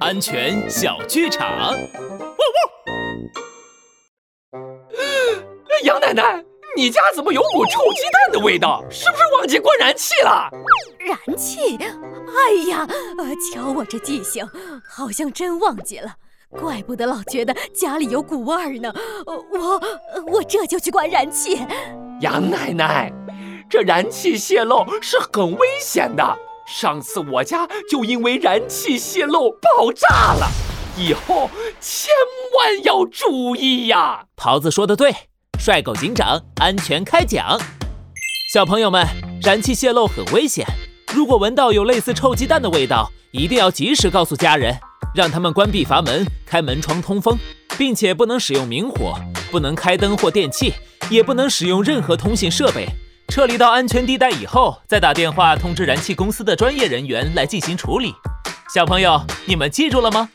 安全小剧场。杨奶奶，你家怎么有股臭鸡蛋的味道？是不是忘记关燃气了？燃气？哎呀，呃，瞧我这记性，好像真忘记了。怪不得老觉得家里有股味儿呢。我我这就去关燃气。杨奶奶，这燃气泄漏是很危险的。上次我家就因为燃气泄漏爆炸了，以后千万要注意呀！桃子说的对，帅狗警长安全开讲。小朋友们，燃气泄漏很危险，如果闻到有类似臭鸡蛋的味道，一定要及时告诉家人，让他们关闭阀门，开门窗通风，并且不能使用明火，不能开灯或电器，也不能使用任何通信设备。撤离到安全地带以后，再打电话通知燃气公司的专业人员来进行处理。小朋友，你们记住了吗？